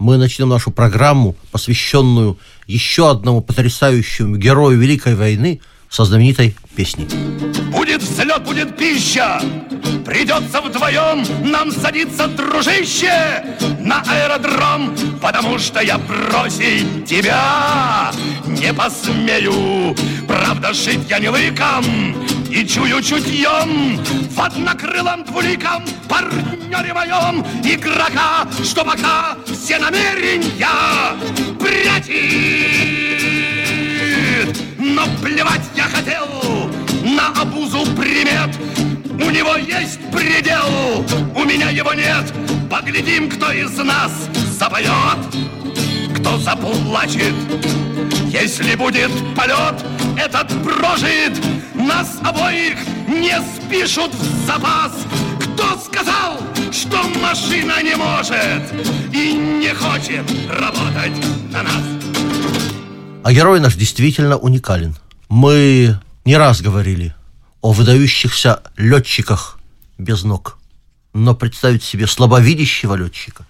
Мы начнем нашу программу, посвященную еще одному потрясающему герою Великой войны со знаменитой песней. Будет взлет, будет пища! Придется вдвоем нам садиться, дружище, на аэродром, потому что я бросить тебя не посмею. Правда, шить я не лыком и чую чутьем в однокрылом двуликом партнере моем игрока, что пока все намерения прячет. Но плевать я хотел на обузу примет. У него есть предел, у меня его нет. Поглядим, кто из нас запоет, кто заплачет. Если будет полет, этот прожит, нас обоих не спишут в запас. Кто сказал, что машина не может и не хочет работать на нас? А герой наш действительно уникален. Мы не раз говорили о выдающихся летчиках без ног. Но представить себе слабовидящего летчика,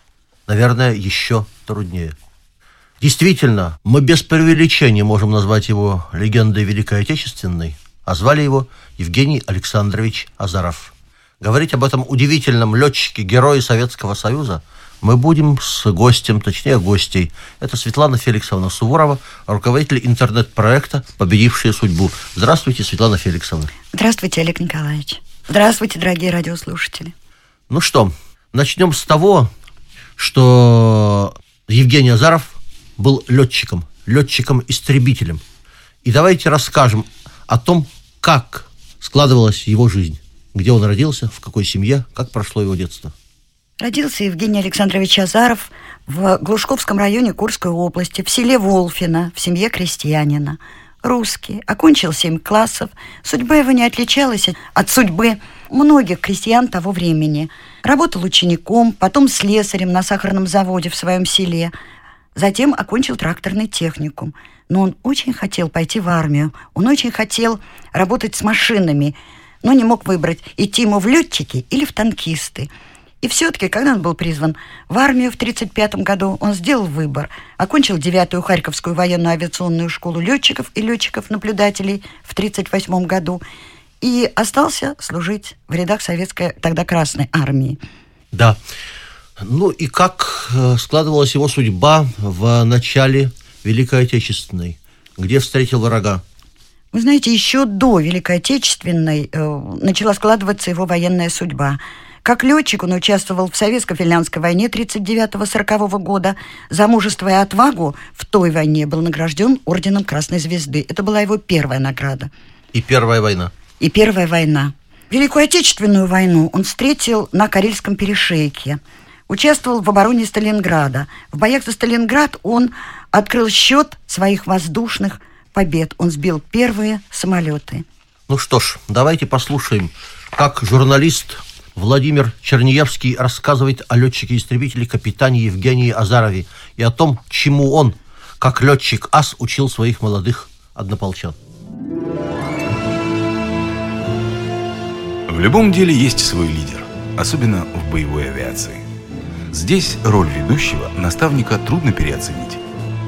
наверное, еще труднее. Действительно, мы без преувеличения можем назвать его легендой Великой Отечественной, а звали его Евгений Александрович Азаров. Говорить об этом удивительном летчике, герое Советского Союза – мы будем с гостем, точнее гостей. Это Светлана Феликсовна Суворова, руководитель интернет-проекта «Победившие судьбу». Здравствуйте, Светлана Феликсовна. Здравствуйте, Олег Николаевич. Здравствуйте, дорогие радиослушатели. Ну что, начнем с того, что Евгений Азаров был летчиком, летчиком-истребителем. И давайте расскажем о том, как складывалась его жизнь, где он родился, в какой семье, как прошло его детство. Родился Евгений Александрович Азаров в Глушковском районе Курской области, в селе Волфино, в семье крестьянина. Русский, окончил семь классов. Судьба его не отличалась от судьбы многих крестьян того времени. Работал учеником, потом слесарем на сахарном заводе в своем селе. Затем окончил тракторный техникум. Но он очень хотел пойти в армию. Он очень хотел работать с машинами, но не мог выбрать, идти ему в летчики или в танкисты. И все-таки, когда он был призван в армию в 1935 году, он сделал выбор. Окончил 9-ю Харьковскую военную авиационную школу летчиков и летчиков-наблюдателей в 1938 году и остался служить в рядах советской, тогда Красной армии. Да. Ну и как э, складывалась его судьба в начале Великой Отечественной? Где встретил врага? Вы знаете, еще до Великой Отечественной э, начала складываться его военная судьба – как летчик он участвовал в Советско-финляндской войне 1939-1940 года. За мужество и отвагу в той войне был награжден орденом Красной Звезды. Это была его первая награда. И первая война. И первая война. Великую Отечественную войну он встретил на Карельском перешейке. Участвовал в обороне Сталинграда. В боях за Сталинград он открыл счет своих воздушных побед. Он сбил первые самолеты. Ну что ж, давайте послушаем, как журналист Владимир Черниевский рассказывает о летчике-истребителе капитане Евгении Азарове и о том, чему он, как летчик ас, учил своих молодых однополчан. В любом деле есть свой лидер, особенно в боевой авиации. Здесь роль ведущего, наставника трудно переоценить.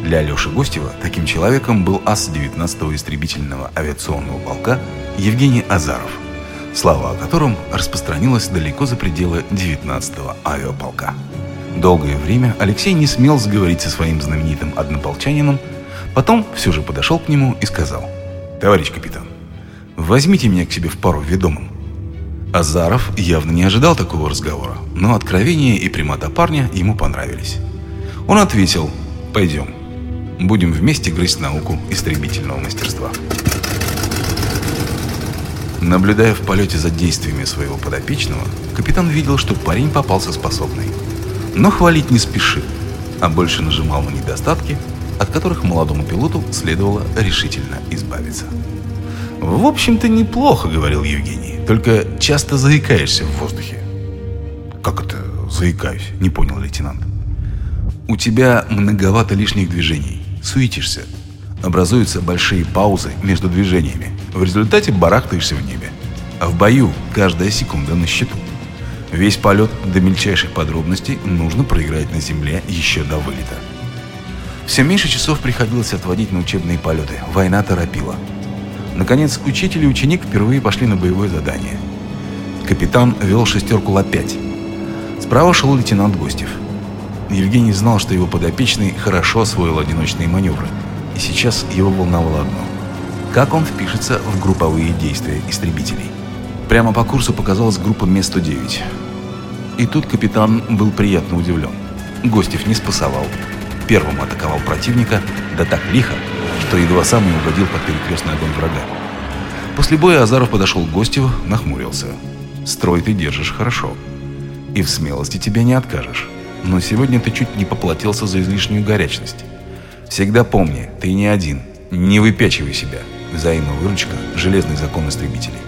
Для Алеши Гостева таким человеком был ас 19-го истребительного авиационного полка Евгений Азаров – слава о котором распространилась далеко за пределы 19-го авиаполка. Долгое время Алексей не смел заговорить со своим знаменитым однополчанином, потом все же подошел к нему и сказал, «Товарищ капитан, возьмите меня к себе в пару ведомым». Азаров явно не ожидал такого разговора, но откровение и прямота парня ему понравились. Он ответил, «Пойдем, будем вместе грызть науку истребительного мастерства». Наблюдая в полете за действиями своего подопечного, капитан видел, что парень попался способный. Но хвалить не спешил, а больше нажимал на недостатки, от которых молодому пилоту следовало решительно избавиться. «В общем-то, неплохо», — говорил Евгений, — «только часто заикаешься в воздухе». «Как это заикаюсь?» — не понял лейтенант. «У тебя многовато лишних движений. Суетишься. Образуются большие паузы между движениями. В результате барахтаешься в небе. А в бою каждая секунда на счету. Весь полет до мельчайших подробностей нужно проиграть на земле еще до вылета. Все меньше часов приходилось отводить на учебные полеты. Война торопила. Наконец, учитель и ученик впервые пошли на боевое задание. Капитан вел шестерку Ла-5. Справа шел лейтенант Гостев. Евгений знал, что его подопечный хорошо освоил одиночные маневры. И сейчас его волновало одно. Как он впишется в групповые действия истребителей? Прямо по курсу показалась группа Ме-109. И тут капитан был приятно удивлен. Гостев не спасовал. Первым атаковал противника, да так лихо, что едва сам не угодил под перекрестный огонь врага. После боя Азаров подошел к Гостеву, нахмурился. «Строй ты держишь хорошо. И в смелости тебе не откажешь. Но сегодня ты чуть не поплатился за излишнюю горячность. Всегда помни, ты не один. Не выпячивай себя. Взаимовыручка – железный закон истребителей.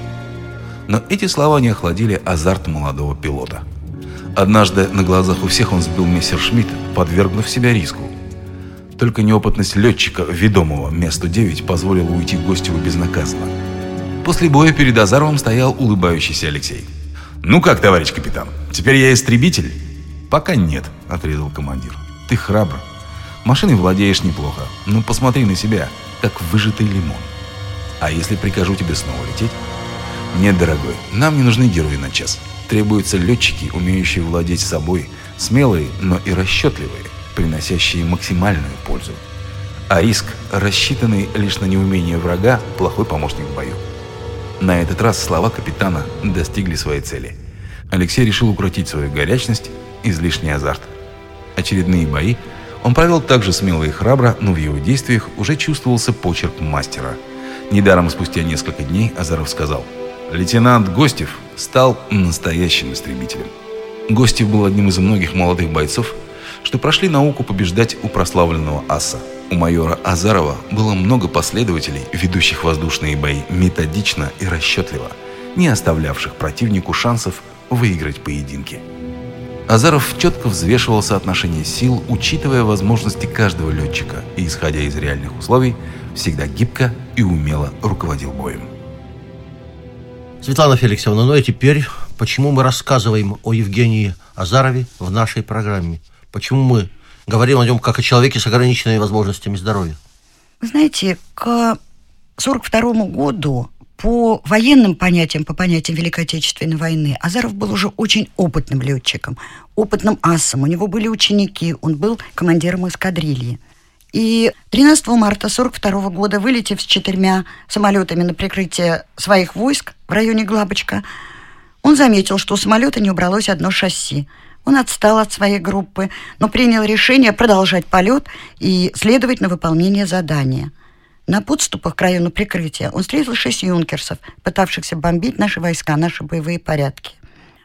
Но эти слова не охладили азарт молодого пилота. Однажды на глазах у всех он сбил мессершмитт, подвергнув себя риску. Только неопытность летчика, ведомого Ме-109, позволила уйти гостю безнаказанно. После боя перед Азаровым стоял улыбающийся Алексей. «Ну как, товарищ капитан, теперь я истребитель?» «Пока нет», — отрезал командир. «Ты храбр. Машиной владеешь неплохо, но посмотри на себя, как выжатый лимон. А если прикажу тебе снова лететь?» Нет, дорогой, нам не нужны герои на час. Требуются летчики, умеющие владеть собой, смелые, но и расчетливые, приносящие максимальную пользу. А риск, рассчитанный лишь на неумение врага, плохой помощник в бою. На этот раз слова капитана достигли своей цели. Алексей решил укротить свою горячность, излишний азарт. Очередные бои он провел так же смело и храбро, но в его действиях уже чувствовался почерк мастера. Недаром спустя несколько дней Азаров сказал – Лейтенант Гостев стал настоящим истребителем. Гостев был одним из многих молодых бойцов, что прошли науку побеждать у прославленного аса. У майора Азарова было много последователей, ведущих воздушные бои методично и расчетливо, не оставлявших противнику шансов выиграть поединки. Азаров четко взвешивал соотношение сил, учитывая возможности каждого летчика и, исходя из реальных условий, всегда гибко и умело руководил боем. Светлана Феликсовна, ну и теперь, почему мы рассказываем о Евгении Азарове в нашей программе? Почему мы говорим о нем как о человеке с ограниченными возможностями здоровья? Вы знаете, к 1942 году по военным понятиям, по понятиям Великой Отечественной войны, Азаров был уже очень опытным летчиком, опытным асом. У него были ученики, он был командиром эскадрильи. И 13 марта 1942 года, вылетев с четырьмя самолетами на прикрытие своих войск в районе Глабочка, он заметил, что у самолета не убралось одно шасси. Он отстал от своей группы, но принял решение продолжать полет и следовать на выполнение задания. На подступах к району прикрытия он встретил шесть юнкерсов, пытавшихся бомбить наши войска, наши боевые порядки.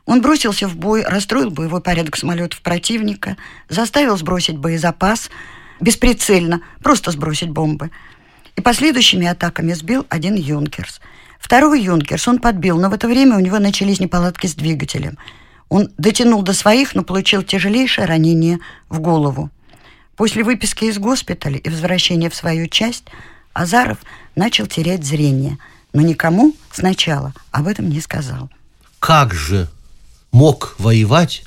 Он бросился в бой, расстроил боевой порядок самолетов противника, заставил сбросить боезапас – бесприцельно, просто сбросить бомбы. И последующими атаками сбил один «Юнкерс». Второй «Юнкерс» он подбил, но в это время у него начались неполадки с двигателем. Он дотянул до своих, но получил тяжелейшее ранение в голову. После выписки из госпиталя и возвращения в свою часть Азаров начал терять зрение, но никому сначала об этом не сказал. Как же мог воевать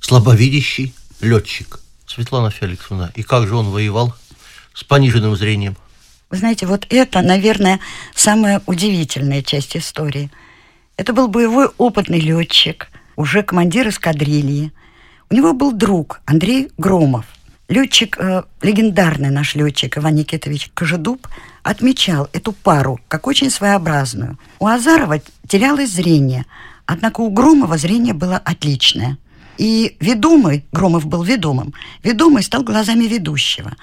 слабовидящий летчик? Светлана Феликсовна, и как же он воевал с пониженным зрением? Вы знаете, вот это, наверное, самая удивительная часть истории. Это был боевой опытный летчик, уже командир эскадрильи. У него был друг Андрей Громов. Летчик, э, легендарный наш летчик Иван Никитович Кожедуб, отмечал эту пару как очень своеобразную. У Азарова терялось зрение, однако у Громова зрение было отличное. И ведомый, Громов был ведомым, ведомый стал глазами ведущего.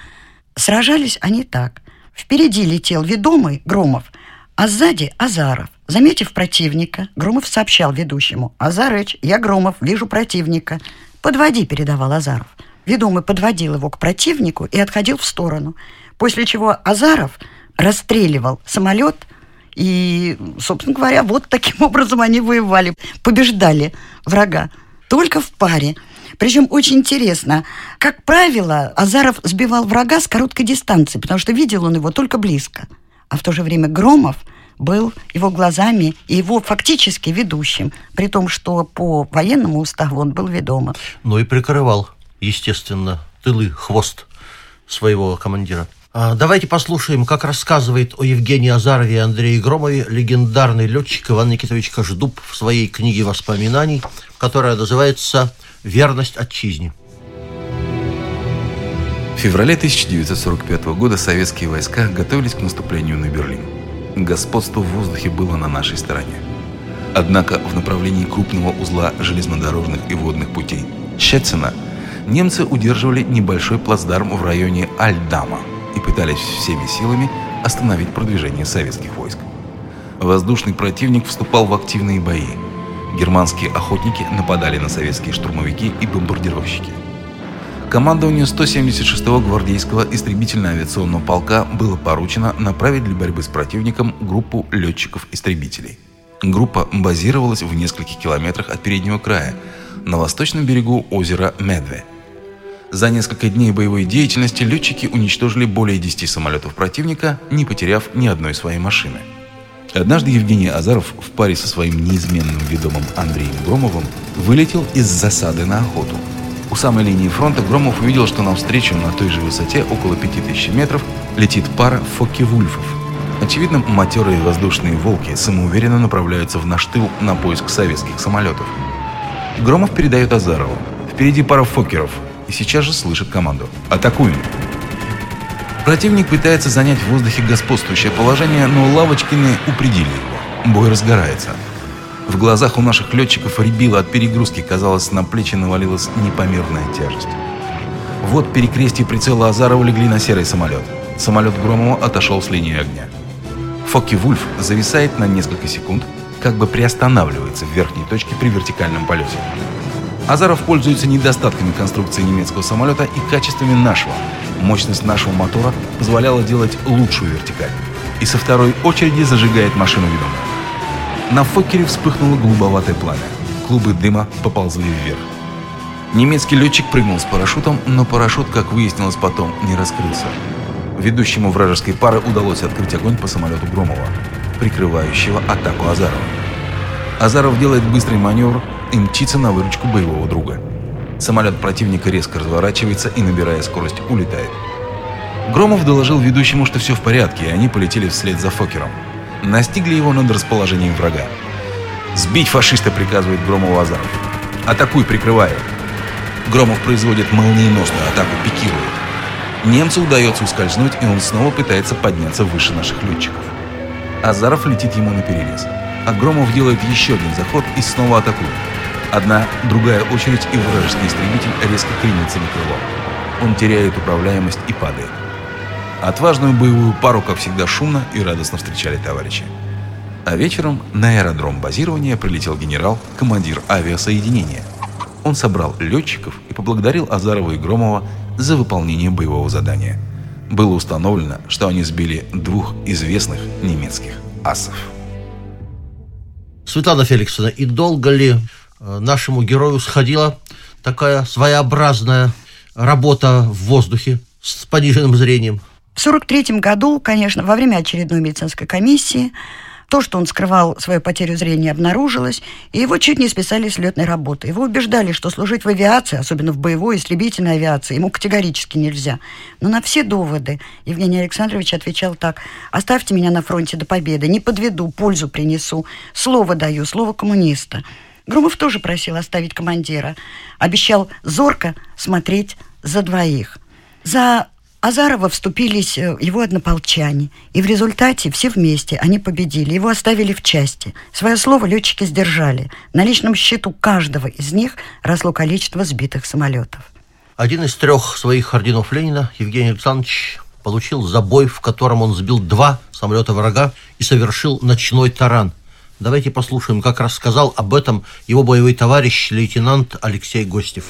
Сражались они так. Впереди летел ведомый Громов, а сзади Азаров. Заметив противника, Громов сообщал ведущему. «Азарыч, я Громов, вижу противника». «Подводи», — передавал Азаров. Ведомый подводил его к противнику и отходил в сторону. После чего Азаров расстреливал самолет, и, собственно говоря, вот таким образом они воевали, побеждали врага. Только в паре. Причем очень интересно, как правило, Азаров сбивал врага с короткой дистанции, потому что видел он его только близко. А в то же время Громов был его глазами и его фактически ведущим, при том, что по военному уставу он был ведомым. Ну и прикрывал, естественно, тылы, хвост своего командира. А, давайте послушаем, как рассказывает о Евгении Азарове и Андрее Громове легендарный летчик Иван Никитович Кожедуб в своей книге воспоминаний, которая называется «Верность отчизне». В феврале 1945 года советские войска готовились к наступлению на Берлин. Господство в воздухе было на нашей стороне. Однако в направлении крупного узла железнодорожных и водных путей Щецина немцы удерживали небольшой плацдарм в районе Альдама и пытались всеми силами остановить продвижение советских войск. Воздушный противник вступал в активные бои. Германские охотники нападали на советские штурмовики и бомбардировщики. Командованию 176-го гвардейского истребительно-авиационного полка было поручено направить для борьбы с противником группу летчиков-истребителей. Группа базировалась в нескольких километрах от переднего края, на восточном берегу озера Медве. За несколько дней боевой деятельности летчики уничтожили более 10 самолетов противника, не потеряв ни одной своей машины. Однажды Евгений Азаров в паре со своим неизменным ведомым Андреем Громовым вылетел из засады на охоту – у самой линии фронта Громов увидел, что навстречу на той же высоте, около 5000 метров, летит пара фокке-вульфов. Очевидно, матерые воздушные волки самоуверенно направляются в наш тыл на поиск советских самолетов. Громов передает Азарову. Впереди пара фокеров. И сейчас же слышит команду. «Атакуем!» Противник пытается занять в воздухе господствующее положение, но Лавочкины упредили его. Бой разгорается. В глазах у наших летчиков рябило от перегрузки, казалось, на плечи навалилась непомерная тяжесть. Вот перекрестие прицела Азарова легли на серый самолет. Самолет Громова отошел с линии огня. Фокки Вульф зависает на несколько секунд, как бы приостанавливается в верхней точке при вертикальном полете. Азаров пользуется недостатками конструкции немецкого самолета и качествами нашего. Мощность нашего мотора позволяла делать лучшую вертикаль. И со второй очереди зажигает машину ведомую. На Фоккере вспыхнуло голубоватое пламя. Клубы дыма поползли вверх. Немецкий летчик прыгнул с парашютом, но парашют, как выяснилось потом, не раскрылся. Ведущему вражеской пары удалось открыть огонь по самолету Громова, прикрывающего атаку Азарова. Азаров делает быстрый маневр и мчится на выручку боевого друга. Самолет противника резко разворачивается и, набирая скорость, улетает. Громов доложил ведущему, что все в порядке, и они полетели вслед за Фокером настигли его над расположением врага. «Сбить фашиста!» — приказывает Громову Азаров. «Атакуй, прикрывая!» Громов производит молниеносную атаку, пикирует. Немцу удается ускользнуть, и он снова пытается подняться выше наших летчиков. Азаров летит ему на перерез. А Громов делает еще один заход и снова атакует. Одна, другая очередь, и вражеский истребитель резко кренится на крыло. Он теряет управляемость и падает. Отважную боевую пару, как всегда, шумно и радостно встречали товарищи. А вечером на аэродром базирования прилетел генерал, командир авиасоединения. Он собрал летчиков и поблагодарил Азарова и Громова за выполнение боевого задания. Было установлено, что они сбили двух известных немецких асов. Светлана Феликсовна, и долго ли э, нашему герою сходила такая своеобразная работа в воздухе с пониженным зрением? В 1943 году, конечно, во время очередной медицинской комиссии то, что он скрывал свою потерю зрения, обнаружилось, и его чуть не списали с летной работы. Его убеждали, что служить в авиации, особенно в боевой истребительной авиации, ему категорически нельзя. Но на все доводы Евгений Александрович отвечал так. «Оставьте меня на фронте до победы, не подведу, пользу принесу, слово даю, слово коммуниста». Громов тоже просил оставить командира. Обещал зорко смотреть за двоих. За Азарова вступились э, его однополчане, и в результате все вместе они победили. Его оставили в части. Свое слово летчики сдержали. На личном счету каждого из них росло количество сбитых самолетов. Один из трех своих орденов Ленина, Евгений Александрович, получил за бой, в котором он сбил два самолета врага и совершил ночной таран. Давайте послушаем, как рассказал об этом его боевой товарищ, лейтенант Алексей Гостев.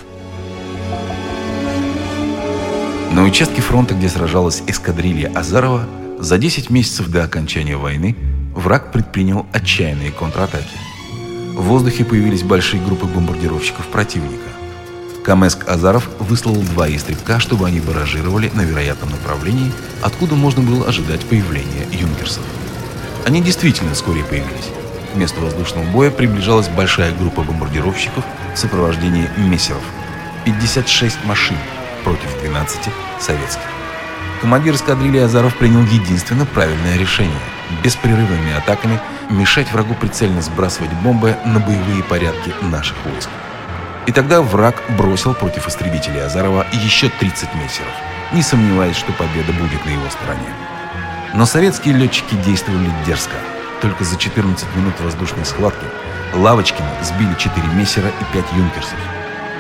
На участке фронта, где сражалась эскадрилья Азарова, за 10 месяцев до окончания войны враг предпринял отчаянные контратаки. В воздухе появились большие группы бомбардировщиков противника. Камеск Азаров выслал два истребка, чтобы они баражировали на вероятном направлении, откуда можно было ожидать появления юнкерсов. Они действительно вскоре появились. К месту воздушного боя приближалась большая группа бомбардировщиков в сопровождении мессеров. 56 машин против 12 советских. Командир эскадрильи Азаров принял единственно правильное решение – беспрерывными атаками мешать врагу прицельно сбрасывать бомбы на боевые порядки наших войск. И тогда враг бросил против истребителей Азарова еще 30 мессеров, не сомневаясь, что победа будет на его стороне. Но советские летчики действовали дерзко. Только за 14 минут воздушной схватки Лавочкины сбили 4 мессера и 5 юнкерсов.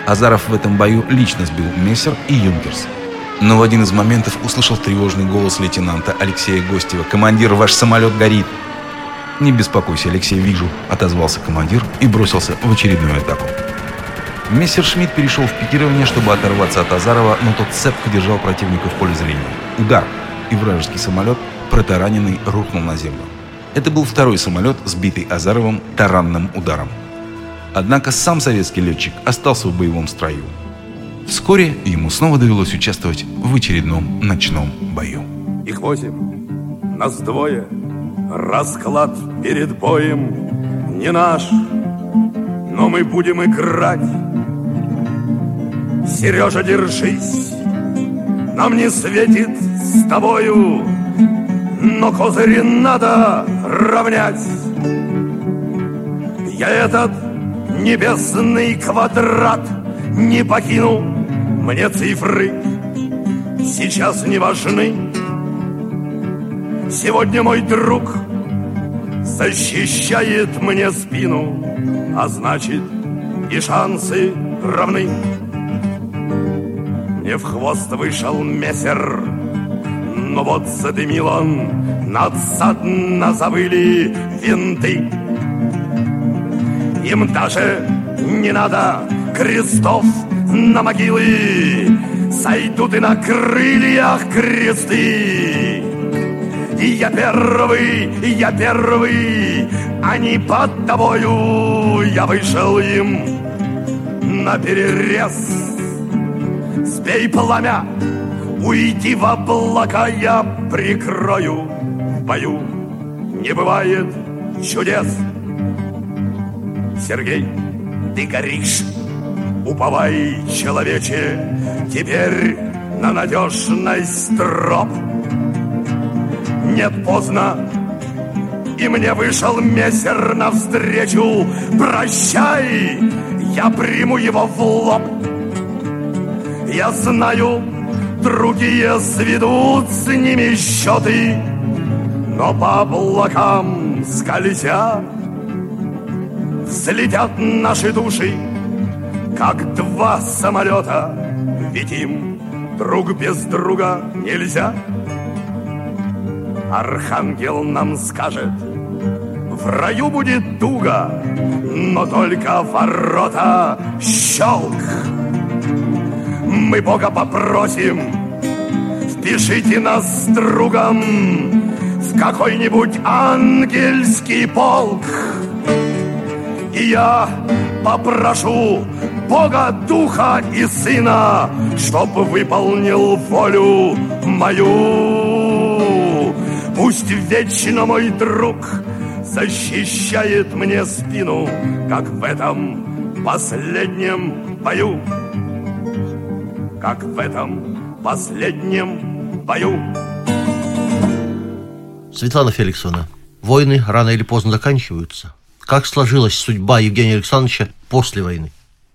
Азаров в этом бою лично сбил мессер и юнкерс. Но в один из моментов услышал тревожный голос лейтенанта Алексея Гостева. «Командир, ваш самолет горит!» «Не беспокойся, Алексей, вижу», — отозвался командир и бросился в очередную атаку. Мессер Шмидт перешел в пикирование, чтобы оторваться от Азарова, но тот цепко держал противника в поле зрения. Удар, и вражеский самолет, протараненный, рухнул на землю. Это был второй самолет, сбитый Азаровым таранным ударом. Однако сам советский летчик остался в боевом строю. Вскоре ему снова довелось участвовать в очередном ночном бою. Их восемь, нас двое, расклад перед боем не наш, но мы будем играть. Сережа, держись, нам не светит с тобою, но козыри надо равнять. Я этот небесный квадрат не покину, мне цифры сейчас не важны. Сегодня мой друг защищает мне спину, а значит и шансы равны. Мне в хвост вышел мессер, но вот задымил он, надсадно завыли винты. Им даже не надо крестов на могилы, Сойдут и на крыльях кресты. И я первый, и я первый, не под тобою я вышел им на перерез. Сбей пламя, уйди в облака, я прикрою в бою. Не бывает чудес. Сергей, ты горишь, уповай, человече, теперь на надежность троп. Нет, поздно, и мне вышел мессер навстречу. Прощай, я приму его в лоб. Я знаю, другие сведут с ними счеты, но по облакам скользя Взлетят наши души, как два самолета, ведь им друг без друга нельзя. Архангел нам скажет, в раю будет туго, но только ворота щелк. Мы Бога попросим, впишите нас с другом в какой-нибудь ангельский полк. И я попрошу Бога, Духа и Сына, чтобы выполнил волю мою. Пусть вечно мой друг защищает мне спину, как в этом последнем бою. Как в этом последнем бою. Светлана Феликсовна, войны рано или поздно заканчиваются. Как сложилась судьба Евгения Александровича после войны?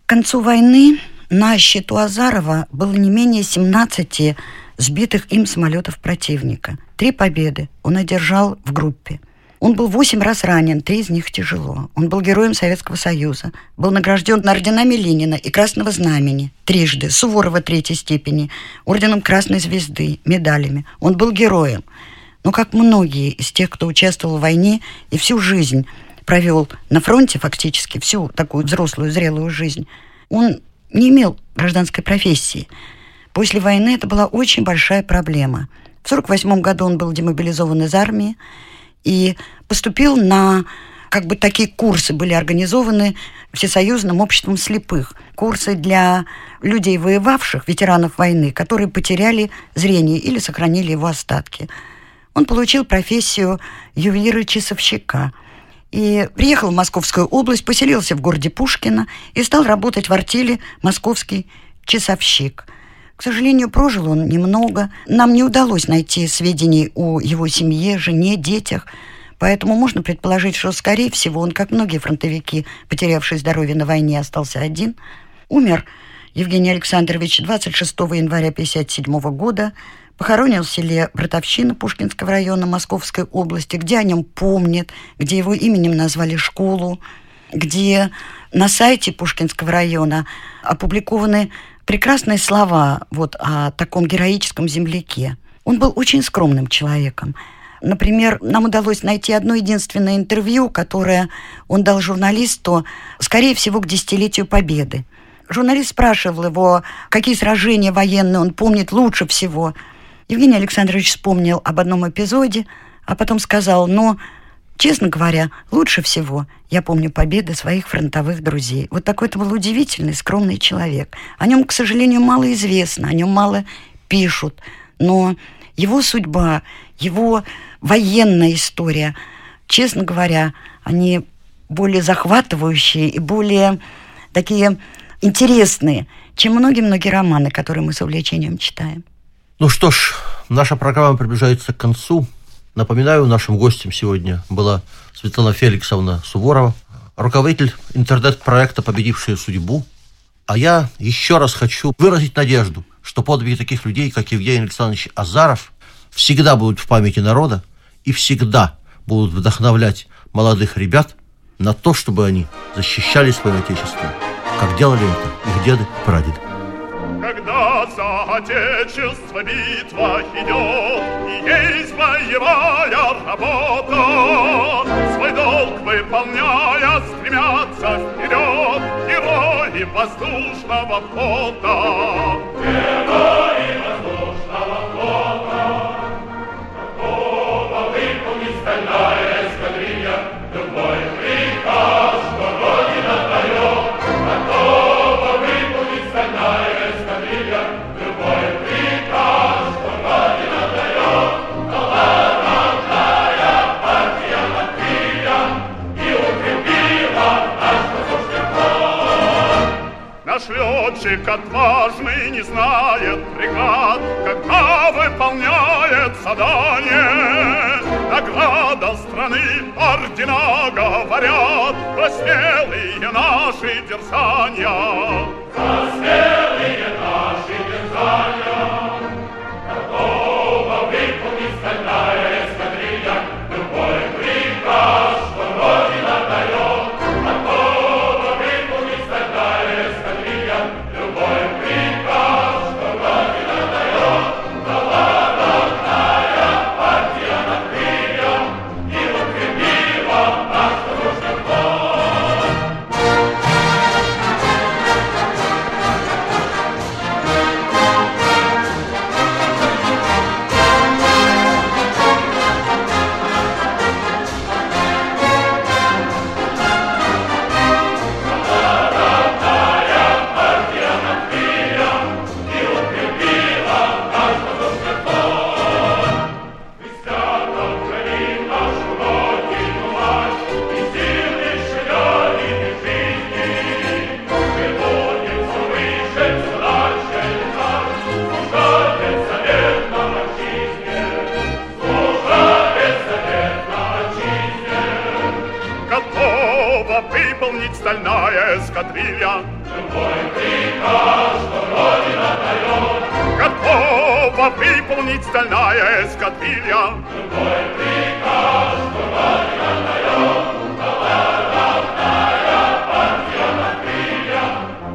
К концу войны на счету Азарова было не менее 17 сбитых им самолетов противника. Три победы он одержал в группе. Он был восемь раз ранен, три из них тяжело. Он был героем Советского Союза, был награжден орденами Ленина и Красного Знамени трижды, Суворова третьей степени, орденом Красной Звезды, медалями. Он был героем. Но как многие из тех, кто участвовал в войне и всю жизнь провел на фронте фактически, всю такую взрослую, зрелую жизнь, он не имел гражданской профессии. После войны это была очень большая проблема. В 1948 году он был демобилизован из армии и поступил на как бы такие курсы были организованы Всесоюзным обществом слепых. Курсы для людей, воевавших, ветеранов войны, которые потеряли зрение или сохранили его остатки. Он получил профессию ювелира-часовщика и приехал в Московскую область, поселился в городе Пушкино и стал работать в артели «Московский часовщик». К сожалению, прожил он немного. Нам не удалось найти сведений о его семье, жене, детях – Поэтому можно предположить, что, скорее всего, он, как многие фронтовики, потерявшие здоровье на войне, остался один. Умер Евгений Александрович 26 января 1957 года, похоронен в селе Братовщина Пушкинского района Московской области, где о нем помнят, где его именем назвали школу, где на сайте Пушкинского района опубликованы прекрасные слова вот о таком героическом земляке. Он был очень скромным человеком. Например, нам удалось найти одно единственное интервью, которое он дал журналисту, скорее всего, к десятилетию Победы. Журналист спрашивал его, какие сражения военные он помнит лучше всего. Евгений Александрович вспомнил об одном эпизоде, а потом сказал, но, честно говоря, лучше всего я помню победы своих фронтовых друзей. Вот такой это был удивительный, скромный человек. О нем, к сожалению, мало известно, о нем мало пишут, но его судьба, его военная история, честно говоря, они более захватывающие и более такие интересные, чем многие-многие романы, которые мы с увлечением читаем. Ну что ж, наша программа приближается к концу. Напоминаю, нашим гостем сегодня была Светлана Феликсовна Суворова, руководитель интернет-проекта «Победившая судьбу». А я еще раз хочу выразить надежду, что подвиги таких людей, как Евгений Александрович Азаров, всегда будут в памяти народа и всегда будут вдохновлять молодых ребят на то, чтобы они защищали свое отечество, как делали это их деды и прадеды. За отечество битва идет, и есть боевая работа, свой долг выполняя, стремятся вперед герои воздушного флота. Герои летчик отважный не знает преград, Когда выполняет задание. Награда страны ордена говорят Про смелые наши дерзания.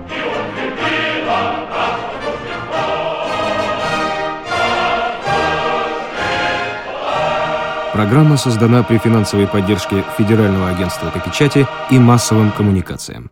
И укрепила наш воздушный Программа создана при финансовой поддержке Федерального агентства по печати и массовым коммуникациям.